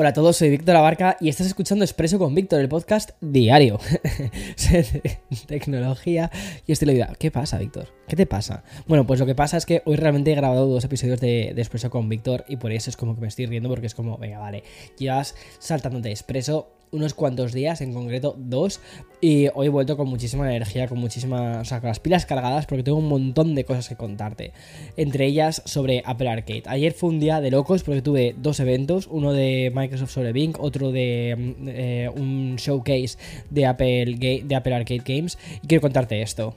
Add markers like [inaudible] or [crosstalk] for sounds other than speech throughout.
Hola a todos, soy Víctor Abarca y estás escuchando Expreso con Víctor, el podcast diario [laughs] tecnología y vida. ¿Qué pasa, Víctor? ¿Qué te pasa? Bueno, pues lo que pasa es que hoy realmente he grabado dos episodios de, de Expreso con Víctor y por eso es como que me estoy riendo porque es como, venga, vale, llevas saltándote Expreso unos cuantos días, en concreto dos, y hoy he vuelto con muchísima energía, con muchísimas, o sea, con las pilas cargadas porque tengo un montón de cosas que contarte, entre ellas sobre Apple Arcade. Ayer fue un día de locos porque tuve dos eventos, uno de Microsoft sobre Bing, otro de eh, un showcase de Apple, de Apple Arcade Games, y quiero contarte esto.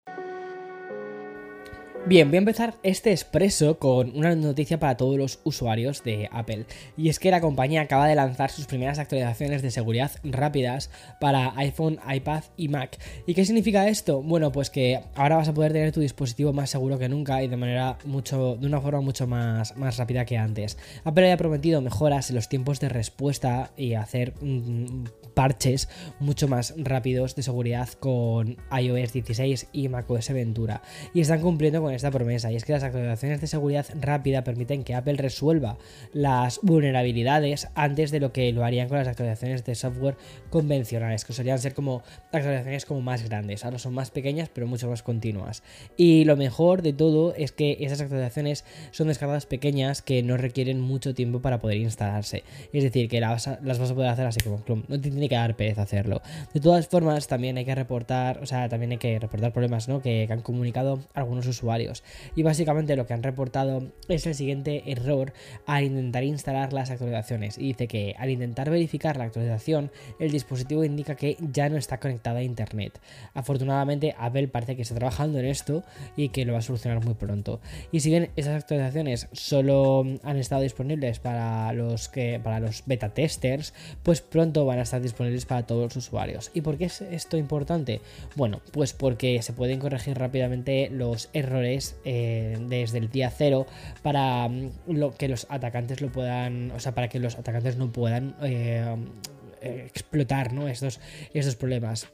Bien, voy a empezar este expreso con una noticia para todos los usuarios de Apple. Y es que la compañía acaba de lanzar sus primeras actualizaciones de seguridad rápidas para iPhone, iPad y Mac. ¿Y qué significa esto? Bueno, pues que ahora vas a poder tener tu dispositivo más seguro que nunca y de manera mucho. de una forma mucho más, más rápida que antes. Apple ha prometido mejoras en los tiempos de respuesta y hacer. Mm, parches mucho más rápidos de seguridad con iOS 16 y macOS Ventura. Y están cumpliendo con esta promesa, y es que las actualizaciones de seguridad rápida permiten que Apple resuelva las vulnerabilidades antes de lo que lo harían con las actualizaciones de software convencionales, que solían ser como actualizaciones como más grandes. Ahora son más pequeñas, pero mucho más continuas. Y lo mejor de todo es que esas actualizaciones son descargas pequeñas que no requieren mucho tiempo para poder instalarse. Es decir, que las, vas a poder hacer así como No te tiene que dar hacerlo. De todas formas, también hay que reportar, o sea, también hay que reportar problemas, ¿no? Que, que han comunicado algunos usuarios. Y básicamente lo que han reportado es el siguiente error al intentar instalar las actualizaciones. Y dice que al intentar verificar la actualización, el dispositivo indica que ya no está conectado a internet. Afortunadamente, Apple parece que está trabajando en esto y que lo va a solucionar muy pronto. Y si bien esas actualizaciones solo han estado disponibles para los que para los beta testers, pues pronto van a estar disponibles para todos los usuarios. ¿Y por qué es esto importante? Bueno, pues porque se pueden corregir rápidamente los errores eh, desde el día cero para mm, lo, que los atacantes lo puedan, o sea, para que los atacantes no puedan eh, eh, explotar ¿no? estos, estos problemas.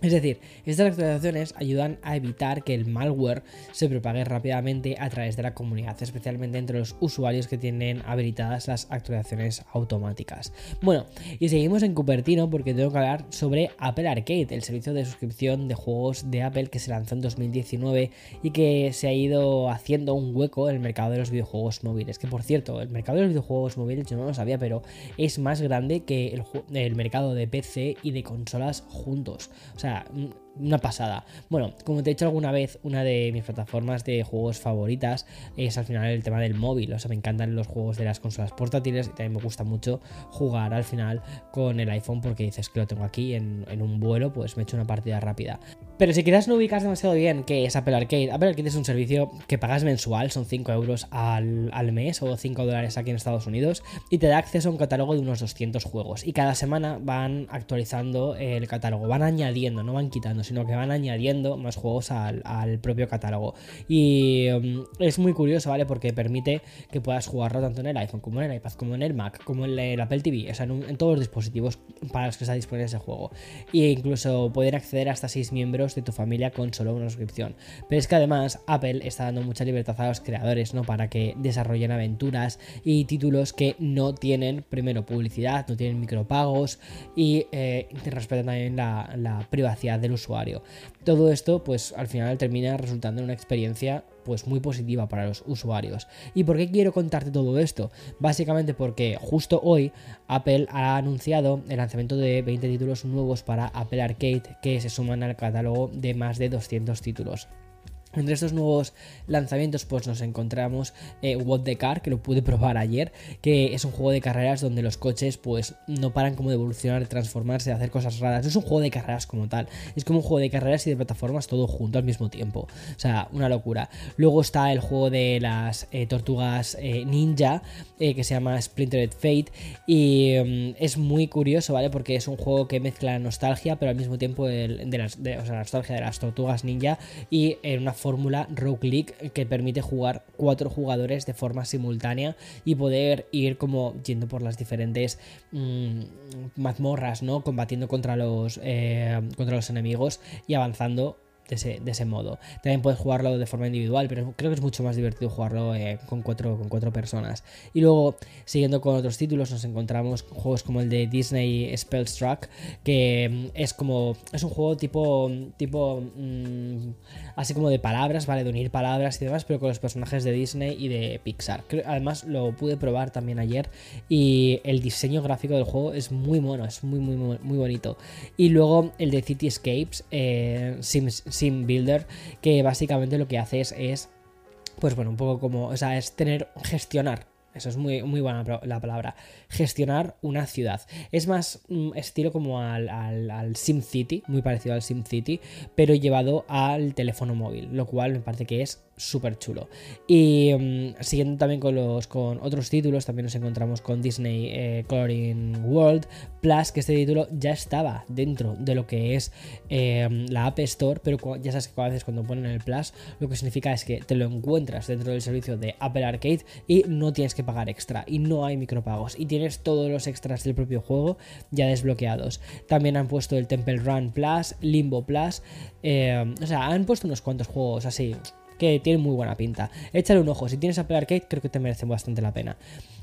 Es decir, estas actualizaciones ayudan a evitar que el malware se propague rápidamente a través de la comunidad, especialmente entre los usuarios que tienen habilitadas las actualizaciones automáticas. Bueno, y seguimos en Cupertino porque tengo que hablar sobre Apple Arcade, el servicio de suscripción de juegos de Apple que se lanzó en 2019 y que se ha ido haciendo un hueco en el mercado de los videojuegos móviles. Que por cierto, el mercado de los videojuegos móviles yo no lo sabía, pero es más grande que el, mercado de PC y de consolas juntos. O sea, 啊，嗯。Una pasada. Bueno, como te he dicho alguna vez, una de mis plataformas de juegos favoritas es al final el tema del móvil. O sea, me encantan los juegos de las consolas portátiles y también me gusta mucho jugar al final con el iPhone porque dices que lo tengo aquí en, en un vuelo, pues me echo una partida rápida. Pero si quizás no ubicas demasiado bien qué es Apple Arcade, Apple Arcade es un servicio que pagas mensual, son 5 euros al, al, mes o 5 dólares aquí en Estados Unidos, y te da acceso a un catálogo de unos 200 juegos. Y cada semana van actualizando el catálogo, van añadiendo, no van quitando, sino que van añadiendo más juegos al, propio catálogo. Y mm, es muy curioso, ¿vale? Porque permite que puedas jugarlo tanto en el iPhone como en el iPad, como en el Mac, como en el Apple TV, o sea, en, todos los dispositivos para los que está disponible ese juego. E incluso pueden acceder hasta 6 miembros de tu familia con solo una suscripción. Pero es que además Apple está dando mucha libertad a los creadores, ¿no? Para que desarrollen aventuras y títulos que no tienen, primero, publicidad, no tienen micropagos y eh, respetan también la privacidad del usuario. Todo esto, pues al final termina resultando en una experiencia pues muy positiva para los usuarios. ¿Y por qué quiero contarte todo esto? Básicamente porque justo hoy Apple ha anunciado el lanzamiento de 20 títulos nuevos para Apple Arcade que se suman al catálogo de más de 200 títulos. Entre estos nuevos lanzamientos pues nos encontramos eh, What the Car, que lo pude probar ayer, que es un juego de carreras donde los coches pues no paran como de evolucionar, de transformarse, de hacer cosas raras. No es un juego de carreras como tal, es como un juego de carreras y de plataformas todo junto al mismo tiempo. O sea, una locura. Luego está el juego de las eh, tortugas eh, ninja, que se llama Splintered Fate, y mm, es muy curioso, ¿vale? Porque es un juego que mezcla nostalgia, pero al mismo tiempo de, las, o sea, la nostalgia de las tortugas ninja y en una fórmula Rogue League que permite jugar cuatro jugadores de forma simultánea y poder ir como yendo por las diferentes mm, mazmorras, ¿no? Combatiendo contra los, eh, contra los enemigos y avanzando de ese, modo. También puedes jugarlo de forma individual, pero creo que es mucho más divertido jugarlo eh, con, cuatro, con cuatro personas. Y luego, siguiendo con otros títulos, nos encontramos juegos como el de Disney Spellstruck, que mm, es como. Es un juego tipo. tipo. Mm, así como de palabras, ¿vale? De unir palabras y demás, pero con los personajes de Disney y de Pixar. Además, lo pude probar también ayer. Y el diseño gráfico del juego es muy mono, es muy, muy, muy, bonito. Y luego el de Cityscapes, eh, Sims Sim Builder, que básicamente lo que hace es, pues bueno, un poco como, o sea, es tener, gestionar eso es muy, muy buena la palabra. Gestionar una ciudad. Es más mm, estilo como al, al, al SimCity, muy parecido al SimCity, pero llevado al teléfono móvil, lo cual me parece que es súper chulo. Y mm, siguiendo también con, los, con otros títulos, también nos encontramos con Disney eh, Coloring World Plus, que este título ya estaba dentro de lo que es em, la App Store, pero ya sabes que a veces cuando ponen el Plus, lo que significa es que te lo encuentras dentro del servicio de Apple Arcade y no tienes que pagar extra y no hay micropagos y tienes todos los extras del propio juego ya desbloqueados. También han puesto el Temple Run Plus, Limbo Plus, em, o sea, han puesto unos cuantos juegos así que tiene muy buena pinta. Échale un ojo, si tienes Apple Arcade creo que te merece bastante la pena.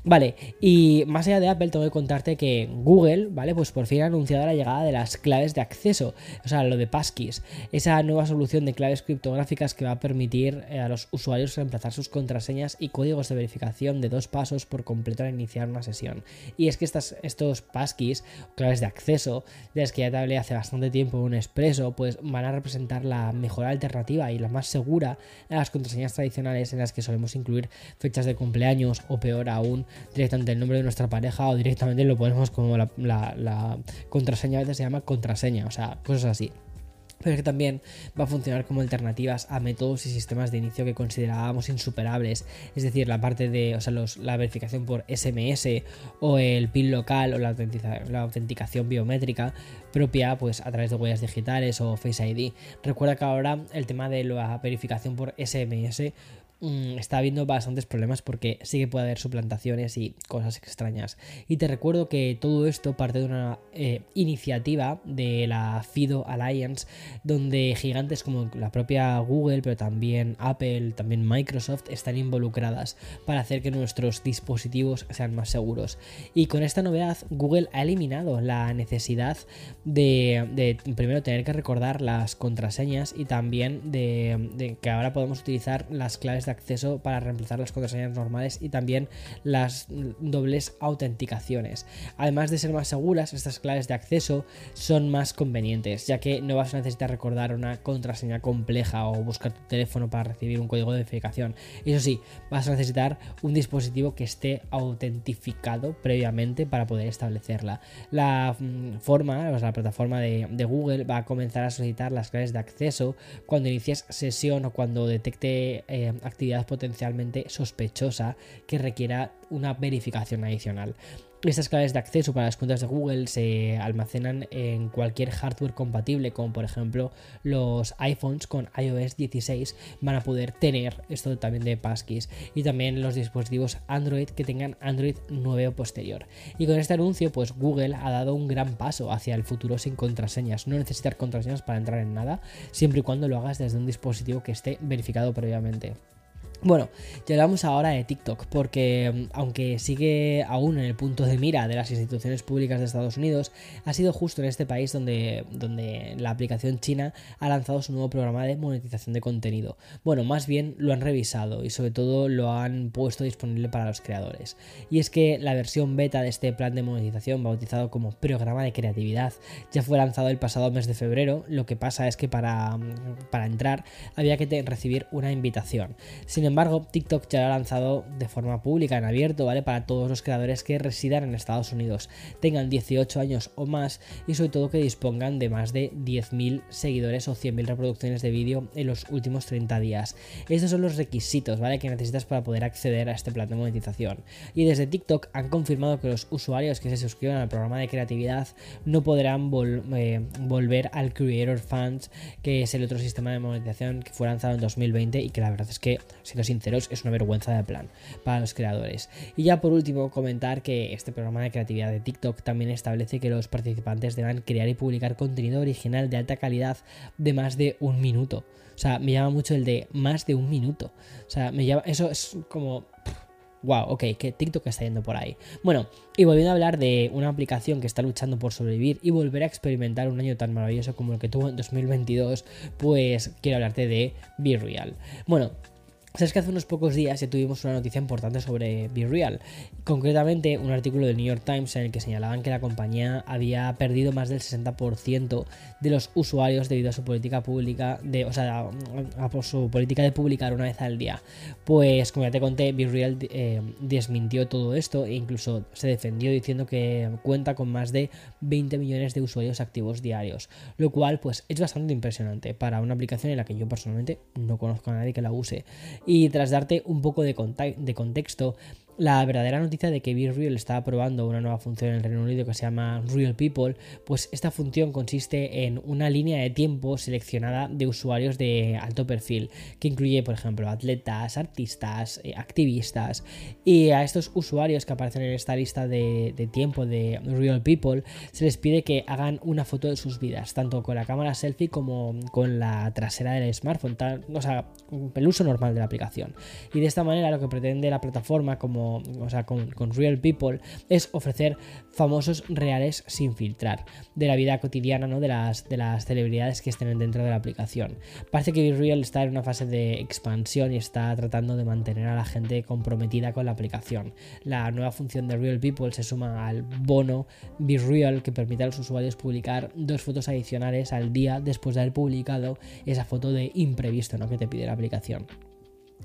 Vale, y más allá de Apple tengo que contarte que Google, ¿vale? Pues por fin ha anunciado la llegada de las claves de acceso, o sea, lo de passkeys, esa nueva solución de claves criptográficas que va a permitir eh, a los usuarios reemplazar sus contraseñas y códigos de verificación de dos pasos por completo al iniciar una sesión. Y es que estas, estos passkeys, claves de acceso, de las que ya te hablé hace bastante tiempo en un expreso, pues van a representar la mejor alternativa y la más segura a las contraseñas tradicionales en las que solemos incluir fechas de cumpleaños o peor aún directamente el nombre de nuestra pareja o directamente lo ponemos como la, contraseña, a veces se llama contraseña, o sea, cosas así pero es que también va a funcionar como alternativas a métodos y sistemas de inicio que considerábamos insuperables, es decir, la parte de o sea, la verificación por SMS o el PIN local o la, la autenticación biométrica propia pues a través de huellas digitales o Face ID. Recuerda que ahora el tema de la verificación por SMS Mm, está habiendo bastantes problemas porque sí que puede haber suplantaciones y cosas extrañas. Y te recuerdo que todo esto parte de una eh, iniciativa de la FIDO Alliance, donde gigantes como la propia Google, pero también Apple, también Microsoft están involucradas para hacer que nuestros dispositivos sean más seguros. Y con esta novedad, Google ha eliminado la necesidad de, primero tener que recordar las contraseñas y también de que ahora podemos utilizar las claves de acceso para reemplazar las contraseñas normales y también las dobles autenticaciones. Además de ser más seguras, estas claves de acceso son más convenientes, ya que no vas a necesitar recordar una contraseña compleja o buscar tu teléfono para recibir un código de verificación. Eso sí, vas a necesitar un dispositivo que esté autentificado previamente para poder establecerla. La mm, forma, la plataforma de, de Google va a comenzar a solicitar las claves de acceso cuando inicies sesión o cuando detecte eh, actividad potencialmente sospechosa que requiera una verificación adicional. Estas claves de acceso para las cuentas de Google se almacenan en cualquier hardware compatible, como por ejemplo los iPhones con iOS 16 van a poder tener esto también de passkeys y también los dispositivos Android que tengan Android 9 o posterior. Y con este anuncio, pues Google ha dado un gran paso hacia el futuro sin contraseñas. No necesitar contraseñas para entrar en nada, siempre y cuando lo hagas desde un dispositivo que esté verificado previamente. Bueno, llegamos ahora de TikTok, porque mm, aunque sigue aún en el punto de mira de las instituciones públicas de Estados Unidos, ha sido justo en este país donde, donde la aplicación china ha lanzado su nuevo programa de monetización de contenido. Bueno, más bien lo han revisado y sobre todo lo han puesto disponible para los creadores. Y es que la versión beta de este plan de monetización, bautizado como programa de creatividad, ya fue lanzado el pasado mes de febrero. Lo que pasa es que para, mm, para entrar había que recibir una invitación. Embargo, TikTok ya lo ha lanzado de forma pública, en abierto, ¿vale? Para todos los creadores que residan en Estados Unidos, tengan 18 años o más y sobre todo que dispongan de más de 10.000 seguidores o 100.000 reproducciones de vídeo en los últimos 30 días. Estos son los requisitos, ¿vale? Que necesitas para poder acceder a este plan de monetización. Y desde TikTok han confirmado que los usuarios que se suscriban al programa de creatividad no podrán eh, volver al Creator Funds, que es el otro sistema de monetización que fue lanzado en 2020 y que la verdad es que sinceros, es una vergüenza de plan para los creadores. Y ya por último, comentar que este programa de creatividad de TikTok también establece que los participantes deban crear y publicar contenido original de alta calidad de más de un minuto. O sea, me llama mucho el de más de un minuto. O sea, me llama, eso es como wow, ok, que TikTok está yendo por ahí. Bueno, y volviendo a hablar de una aplicación que está luchando por sobrevivir y volver a experimentar un año tan maravilloso como el que tuvo en 2022, pues quiero hablarte de Be Real. Bueno, Sabes que hace unos pocos días ya tuvimos una noticia importante sobre Be Real, concretamente un artículo del New York Times en el que señalaban que la compañía había perdido más del 60% de los usuarios debido a su política pública, de, o sea, a, su política de publicar una vez al día. Pues como ya te conté, Be Real eh, desmintió todo esto e incluso se defendió diciendo que cuenta con más de 20 millones de usuarios activos diarios, lo cual pues es bastante impresionante para una aplicación en la que yo personalmente no conozco a nadie que la use. Y tras darte un poco de, de contexto, la verdadera noticia de que Be Real está probando una nueva función en el Reino Unido que se llama Real People, pues esta función consiste en una línea de tiempo seleccionada de usuarios de alto perfil, que incluye, por ejemplo, atletas, artistas, eh, activistas, y a estos usuarios que aparecen en esta lista de, tiempo de Real People se les pide que hagan una foto de sus vidas, tanto con la cámara selfie como con la trasera del smartphone, o sea, el uso normal de la aplicación. Y de esta manera lo que pretende la plataforma como o sea, con, Real People, es ofrecer famosos reales sin filtrar de la vida cotidiana ¿no? de, las, de las celebridades que estén dentro de la aplicación. Parece que Be está en una fase de expansión y está tratando de mantener a la gente comprometida con la aplicación. La nueva función de Real People se suma al bono Be Real que permite a los usuarios publicar dos fotos adicionales al día después de haber publicado esa foto de imprevisto ¿no? que te pide la aplicación.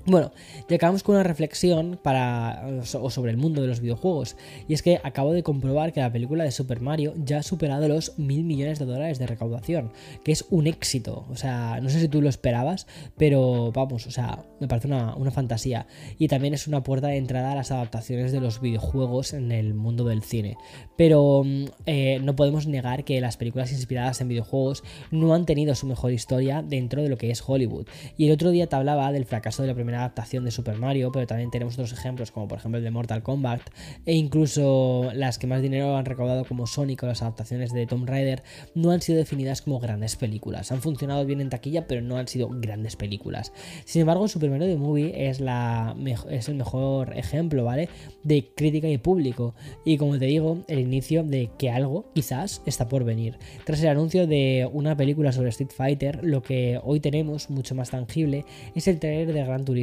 Bueno, y acabamos con una reflexión para, o sobre el mundo de los videojuegos. Y es que acabo de comprobar que la película de Super Mario ya ha superado los mil millones de dólares de recaudación, que es un éxito. O sea, no sé si tú lo esperabas, pero vamos, o sea, me parece una, fantasía. Y también es una puerta de entrada a las adaptaciones de los videojuegos en el mundo del cine. Pero mm, eh, no podemos negar que las películas inspiradas en videojuegos no han tenido su mejor historia dentro de lo que es Hollywood. Y el otro día te hablaba del fracaso de la primera adaptación de Super Mario, pero también tenemos otros ejemplos como por ejemplo el de Mortal Kombat e incluso las que más dinero han recaudado como Sonic o las adaptaciones de Tomb Raider no han sido definidas como grandes películas. Han funcionado bien en taquilla, pero no han sido grandes películas. Sin embargo, Super Mario The Movie es, la, es el mejor ejemplo, ¿vale? De crítica y público. Y como te digo, el inicio de que algo quizás está por venir. Tras el anuncio de una película sobre Street Fighter, lo que hoy tenemos mucho más tangible es el trailer de Gran Turismo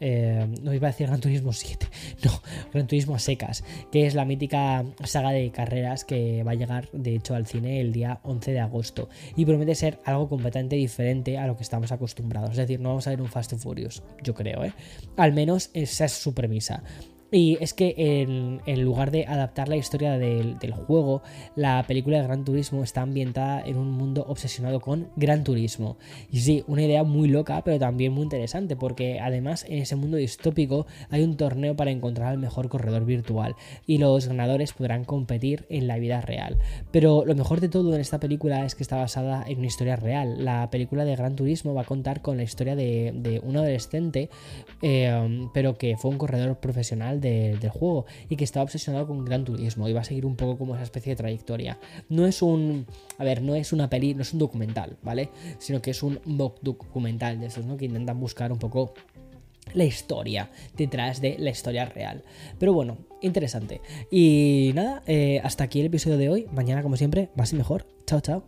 eh, no iba a decir Gran Turismo 7, [laughs] no, Gran Turismo a secas, que es la mítica saga de carreras que va a llegar de hecho al cine el día 11 de agosto y promete ser algo completamente diferente a lo que estamos acostumbrados, es decir, no vamos a ver un Fast and Furious, yo creo, ¿eh? al menos esa es su premisa. Y es que en, lugar de adaptar la historia del, juego, la película de Gran Turismo está ambientada en un mundo obsesionado con Gran Turismo. Y sí, una idea muy loca, pero también muy interesante, porque además en ese mundo distópico hay un torneo para encontrar al mejor corredor virtual y los ganadores podrán competir en la vida real. Pero lo mejor de todo en esta película es que está basada en una historia real. La película de Gran Turismo va a contar con la historia de, un adolescente, eh, pero que fue un corredor profesional del juego y que estaba obsesionado con Gran Turismo y va a seguir un poco como esa especie de trayectoria. No es un, a ver, no es una peli, no es un documental, ¿vale? Sino que es un documental de esos, ¿no? Que intentan buscar un poco la historia detrás de la historia real. Pero bueno, interesante. Y nada, eh, hasta aquí el episodio de hoy. Mañana, como siempre, más y mejor. Chao, chao.